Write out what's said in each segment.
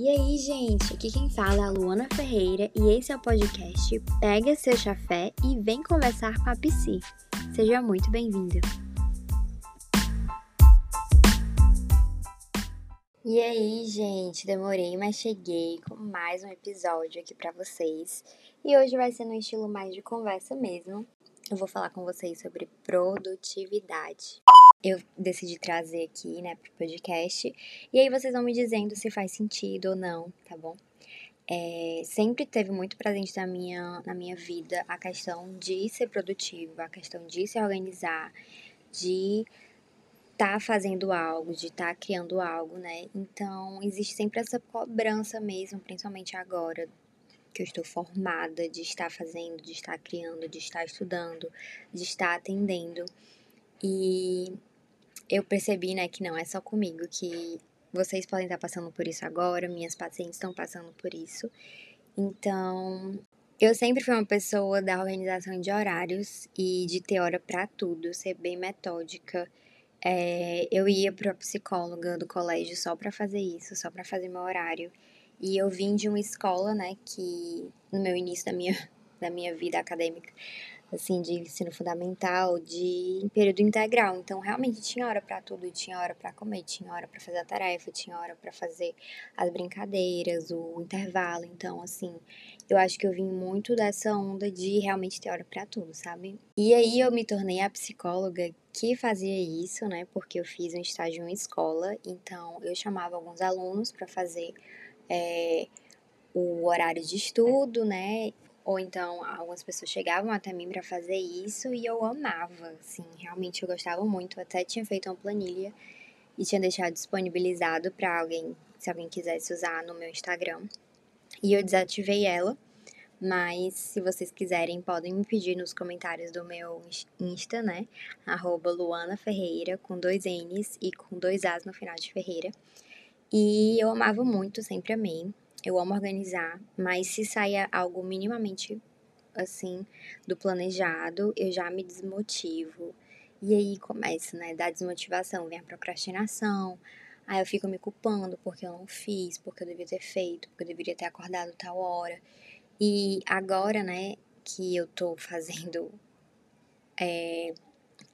E aí, gente, aqui quem fala é a Luana Ferreira e esse é o podcast Pega seu chafé e vem conversar com a Psi. Seja muito bem-vinda. E aí, gente, demorei, mas cheguei com mais um episódio aqui para vocês. E hoje vai ser no estilo mais de conversa mesmo. Eu vou falar com vocês sobre produtividade eu decidi trazer aqui, né, pro podcast. E aí vocês vão me dizendo se faz sentido ou não, tá bom? É, sempre teve muito presente na minha, na minha vida a questão de ser produtivo, a questão de se organizar, de estar tá fazendo algo, de estar tá criando algo, né? Então, existe sempre essa cobrança mesmo, principalmente agora que eu estou formada, de estar fazendo, de estar criando, de estar estudando, de estar atendendo. E eu percebi, né, que não é só comigo, que vocês podem estar passando por isso agora, minhas pacientes estão passando por isso. Então, eu sempre fui uma pessoa da organização de horários e de ter hora para tudo, ser bem metódica. É, eu ia para psicóloga do colégio só para fazer isso, só para fazer meu horário. E eu vim de uma escola, né, que no meu início da minha, da minha vida acadêmica, assim, de ensino fundamental, de período integral. Então, realmente tinha hora para tudo, tinha hora para comer, tinha hora para fazer a tarefa, tinha hora para fazer as brincadeiras, o intervalo. Então, assim, eu acho que eu vim muito dessa onda de realmente ter hora para tudo, sabe? E aí eu me tornei a psicóloga que fazia isso, né? Porque eu fiz um estágio em escola, então eu chamava alguns alunos para fazer é, o horário de estudo, né? Ou então, algumas pessoas chegavam até mim para fazer isso e eu amava, assim, realmente eu gostava muito. Até tinha feito uma planilha e tinha deixado disponibilizado para alguém, se alguém quisesse usar no meu Instagram. E eu desativei ela, mas se vocês quiserem, podem me pedir nos comentários do meu Insta, né? Arroba Luana Ferreira, com dois N's e com dois A's no final de Ferreira. E eu amava muito, sempre amei. Eu amo organizar, mas se saia algo minimamente assim do planejado, eu já me desmotivo. E aí começa, né, da desmotivação, vem a procrastinação. Aí eu fico me culpando porque eu não fiz, porque eu devia ter feito, porque eu deveria ter acordado tal hora. E agora, né, que eu tô fazendo é,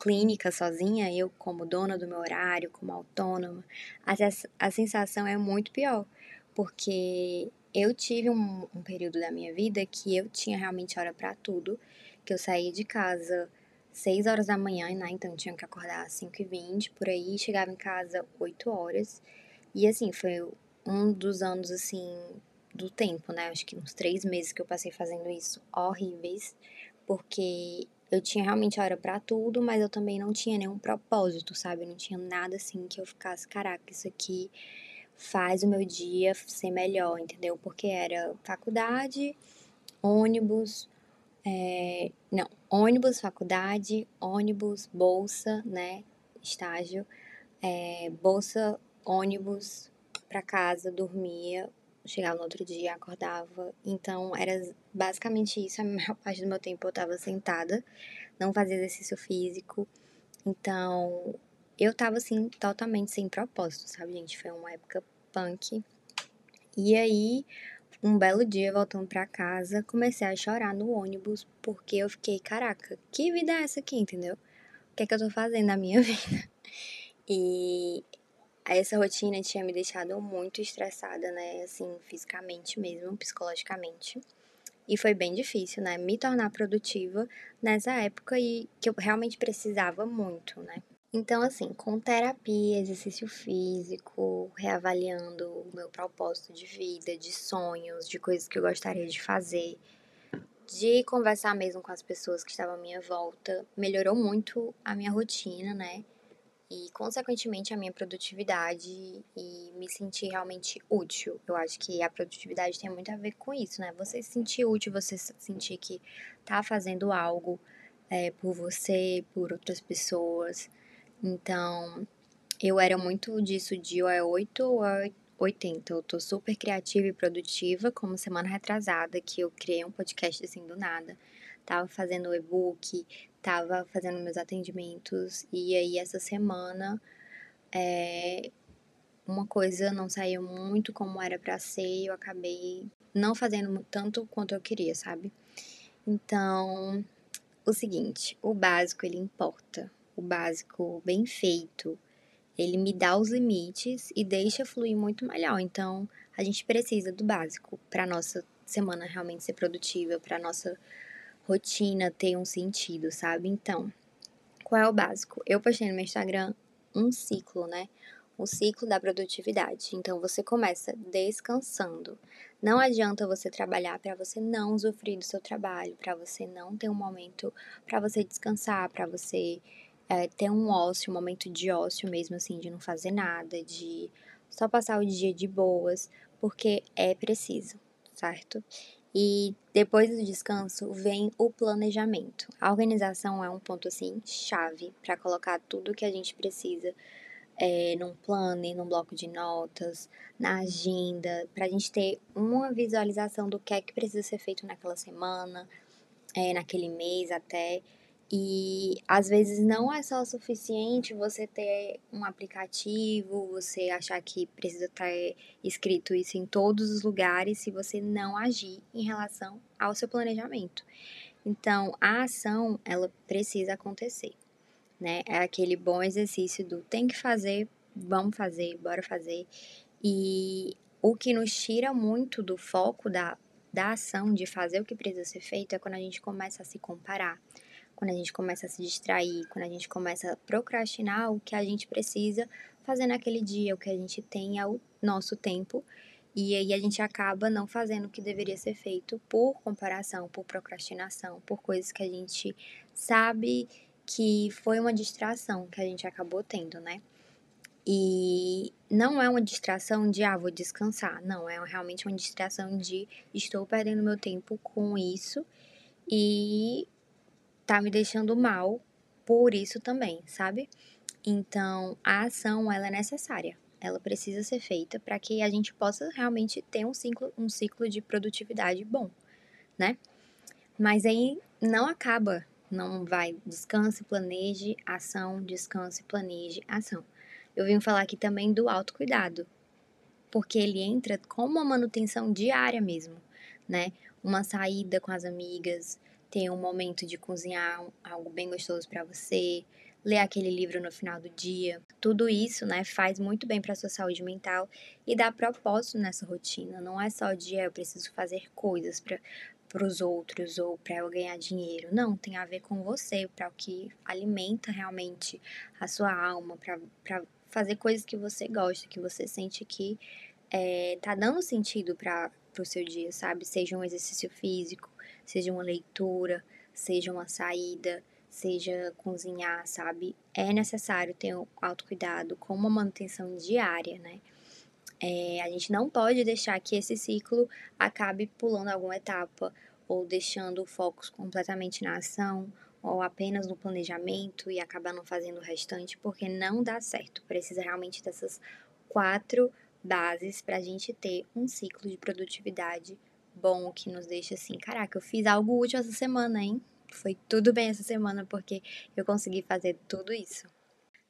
clínica sozinha, eu como dona do meu horário, como autônoma, a, a sensação é muito pior porque eu tive um, um período da minha vida que eu tinha realmente hora para tudo, que eu saía de casa 6 horas da manhã, né? Então eu tinha que acordar às 5 e 20 por aí, chegava em casa 8 horas. E assim, foi um dos anos assim do tempo, né? Acho que uns três meses que eu passei fazendo isso horríveis, porque eu tinha realmente hora para tudo, mas eu também não tinha nenhum propósito, sabe? Eu não tinha nada assim que eu ficasse, caraca, isso aqui faz o meu dia ser melhor, entendeu? Porque era faculdade, ônibus, é, não, ônibus, faculdade, ônibus, bolsa, né? Estágio, é, bolsa, ônibus para casa, dormia, chegava no outro dia, acordava. Então era basicamente isso. A maior parte do meu tempo eu estava sentada, não fazia exercício físico. Então eu tava assim, totalmente sem propósito, sabe, gente? Foi uma época punk. E aí, um belo dia, voltando pra casa, comecei a chorar no ônibus, porque eu fiquei, caraca, que vida é essa aqui, entendeu? O que é que eu tô fazendo na minha vida? E essa rotina tinha me deixado muito estressada, né? Assim, fisicamente mesmo, psicologicamente. E foi bem difícil, né? Me tornar produtiva nessa época e que eu realmente precisava muito, né? Então, assim, com terapia, exercício físico, reavaliando o meu propósito de vida, de sonhos, de coisas que eu gostaria de fazer, de conversar mesmo com as pessoas que estavam à minha volta, melhorou muito a minha rotina, né? E, consequentemente, a minha produtividade e me sentir realmente útil. Eu acho que a produtividade tem muito a ver com isso, né? Você se sentir útil, você sentir que tá fazendo algo é, por você, por outras pessoas. Então, eu era muito disso de ou é 8 ou é 80. Eu tô super criativa e produtiva, como semana retrasada, que eu criei um podcast assim do nada. Tava fazendo o e-book, tava fazendo meus atendimentos, e aí essa semana é, uma coisa não saiu muito como era para ser e eu acabei não fazendo tanto quanto eu queria, sabe? Então, o seguinte, o básico ele importa. O básico bem feito, ele me dá os limites e deixa fluir muito melhor. Então, a gente precisa do básico para nossa semana realmente ser produtiva, para nossa rotina ter um sentido, sabe? Então, qual é o básico? Eu postei no meu Instagram um ciclo, né? O ciclo da produtividade. Então, você começa descansando. Não adianta você trabalhar para você não usufruir do seu trabalho, para você não ter um momento para você descansar, para você é, ter um ócio, um momento de ócio mesmo, assim, de não fazer nada, de só passar o dia de boas, porque é preciso, certo? E depois do descanso vem o planejamento. A organização é um ponto assim chave para colocar tudo que a gente precisa é, num planner, num bloco de notas, na agenda, para a gente ter uma visualização do que é que precisa ser feito naquela semana, é, naquele mês até. E às vezes não é só o suficiente você ter um aplicativo, você achar que precisa ter escrito isso em todos os lugares se você não agir em relação ao seu planejamento. Então, a ação, ela precisa acontecer, né? É aquele bom exercício do tem que fazer, vamos fazer, bora fazer. E o que nos tira muito do foco da, da ação, de fazer o que precisa ser feito, é quando a gente começa a se comparar quando a gente começa a se distrair, quando a gente começa a procrastinar o que a gente precisa fazer naquele dia, o que a gente tem é o nosso tempo. E aí a gente acaba não fazendo o que deveria ser feito por comparação, por procrastinação, por coisas que a gente sabe que foi uma distração que a gente acabou tendo, né? E não é uma distração de, ah, vou descansar. Não, é realmente uma distração de estou perdendo meu tempo com isso e tá me deixando mal por isso também, sabe? Então, a ação ela é necessária. Ela precisa ser feita para que a gente possa realmente ter um ciclo, um ciclo de produtividade bom, né? Mas aí não acaba, não vai descanse, planeje, ação, descanse, planeje, ação. Eu vim falar aqui também do autocuidado, porque ele entra como uma manutenção diária mesmo, né? Uma saída com as amigas, ter um momento de cozinhar algo bem gostoso para você, ler aquele livro no final do dia. Tudo isso, né, faz muito bem para sua saúde mental e dá propósito nessa rotina. Não é só de é, eu preciso fazer coisas para para os outros ou para eu ganhar dinheiro. Não, tem a ver com você, para o que alimenta realmente a sua alma, para fazer coisas que você gosta, que você sente que é, tá dando sentido para o seu dia, sabe? Seja um exercício físico, seja uma leitura, seja uma saída, seja cozinhar, sabe? É necessário ter um autocuidado com uma manutenção diária, né? É, a gente não pode deixar que esse ciclo acabe pulando alguma etapa ou deixando o foco completamente na ação ou apenas no planejamento e acabar não fazendo o restante, porque não dá certo. Precisa realmente dessas quatro bases para a gente ter um ciclo de produtividade bom que nos deixa assim, caraca, eu fiz algo útil essa semana, hein? Foi tudo bem essa semana porque eu consegui fazer tudo isso.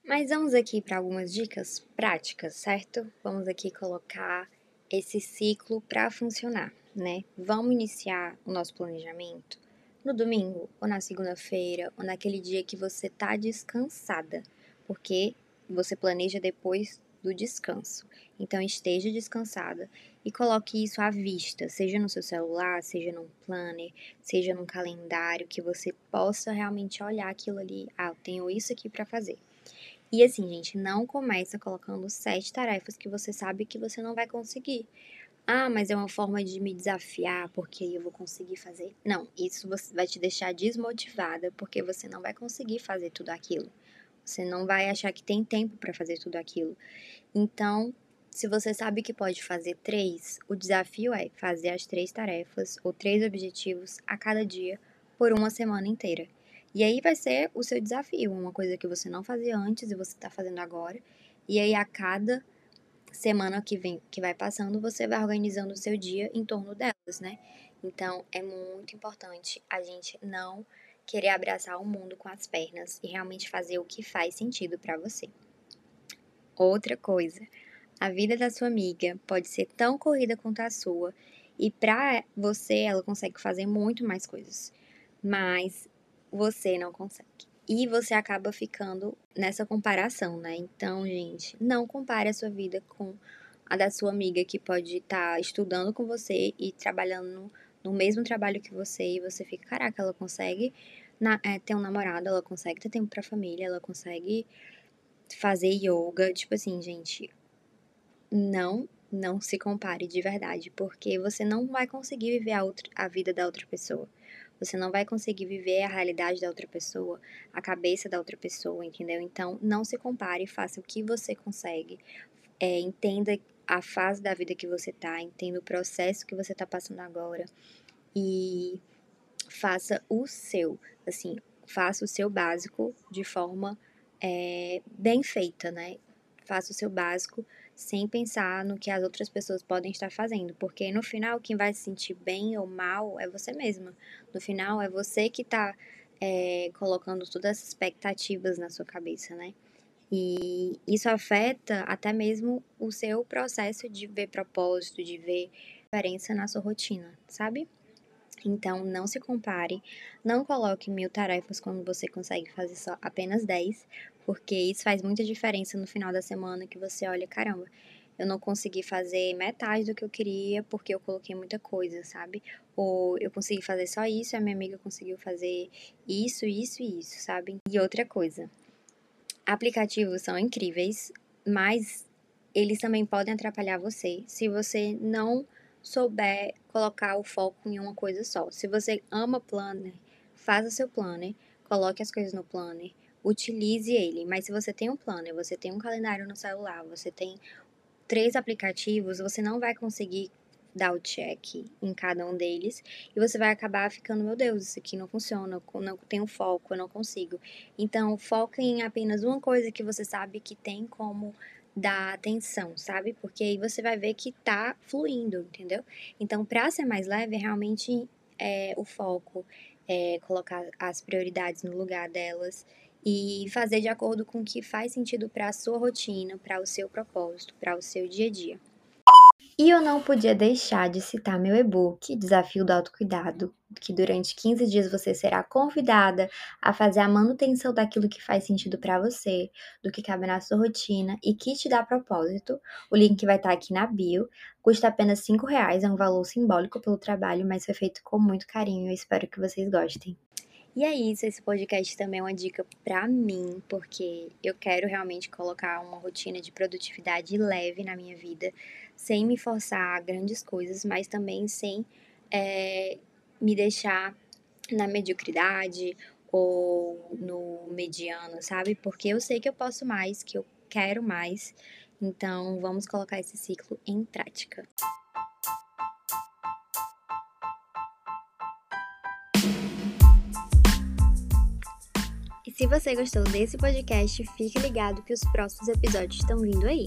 Mas vamos aqui para algumas dicas práticas, certo? Vamos aqui colocar esse ciclo para funcionar, né? Vamos iniciar o nosso planejamento no domingo, ou na segunda-feira, ou naquele dia que você tá descansada, porque você planeja depois do descanso. Então esteja descansada e coloque isso à vista, seja no seu celular, seja num planner, seja num calendário, que você possa realmente olhar aquilo ali. Ah, eu tenho isso aqui para fazer. E assim, gente, não começa colocando sete tarefas que você sabe que você não vai conseguir. Ah, mas é uma forma de me desafiar, porque eu vou conseguir fazer. Não, isso vai te deixar desmotivada, porque você não vai conseguir fazer tudo aquilo. Você não vai achar que tem tempo para fazer tudo aquilo. Então, se você sabe que pode fazer três, o desafio é fazer as três tarefas ou três objetivos a cada dia por uma semana inteira. E aí vai ser o seu desafio, uma coisa que você não fazia antes e você está fazendo agora. E aí a cada semana que vem, que vai passando, você vai organizando o seu dia em torno delas, né? Então é muito importante a gente não querer abraçar o mundo com as pernas e realmente fazer o que faz sentido para você. Outra coisa, A vida da sua amiga pode ser tão corrida quanto a sua e para você ela consegue fazer muito mais coisas, mas você não consegue. E você acaba ficando nessa comparação, né? Então, gente, não compare a sua vida com a da sua amiga que pode estar tá estudando com você e trabalhando no, mesmo trabalho que você e você fica, caraca, ela consegue na, é, ter um namorado, ela consegue ter tempo pra família, ela consegue fazer yoga. Tipo assim, gente, não, não se compare de verdade, porque você não vai conseguir viver a, outra, a vida da outra pessoa. Você não vai conseguir viver a realidade da outra pessoa, a cabeça da outra pessoa, entendeu? Então, não se compare, faça o que você consegue. É, entenda a fase da vida que você tá, entenda o processo que você tá passando agora e faça o seu, assim, faça o seu básico de forma é, bem feita, né? Faça o seu básico sem pensar no que as outras pessoas podem estar fazendo, porque no final quem vai se sentir bem ou mal é você mesma. No final é você que está é, colocando todas essas expectativas na sua cabeça, né? E isso afeta até mesmo o seu processo de ver propósito, de ver diferença na sua rotina, sabe? Então, não se compare, não coloque mil tarefas quando você consegue fazer só apenas 10, porque isso faz muita diferença no final da semana que você olha, caramba, eu não consegui fazer metade do que eu queria porque eu coloquei muita coisa, sabe? Ou eu consegui fazer só isso, a minha amiga conseguiu fazer isso, isso e isso, sabe? E outra coisa, aplicativos são incríveis, mas eles também podem atrapalhar você se você não souber colocar o foco em uma coisa só. Se você ama planner, faça seu planner, coloque as coisas no planner, utilize ele. Mas se você tem um planner, você tem um calendário no celular, você tem três aplicativos, você não vai conseguir dar o check em cada um deles e você vai acabar ficando, meu Deus, isso aqui não funciona, eu não tenho foco, eu não consigo. Então, foca em apenas uma coisa que você sabe que tem como da atenção, sabe? Porque aí você vai ver que tá fluindo, entendeu? Então, para ser mais leve, realmente é, o foco é colocar as prioridades no lugar delas e fazer de acordo com o que faz sentido para a sua rotina, para o seu propósito, para o seu dia a dia. E eu não podia deixar de citar meu e-book, Desafio do Autocuidado, que durante 15 dias você será convidada a fazer a manutenção daquilo que faz sentido para você, do que cabe na sua rotina e que te dá propósito. O link vai estar aqui na bio. Custa apenas 5 reais, é um valor simbólico pelo trabalho, mas foi feito com muito carinho. Eu espero que vocês gostem. E é isso, esse podcast também é uma dica para mim, porque eu quero realmente colocar uma rotina de produtividade leve na minha vida, sem me forçar a grandes coisas, mas também sem é, me deixar na mediocridade ou no mediano, sabe? Porque eu sei que eu posso mais, que eu quero mais. Então, vamos colocar esse ciclo em prática. Se você gostou desse podcast, fique ligado que os próximos episódios estão vindo aí.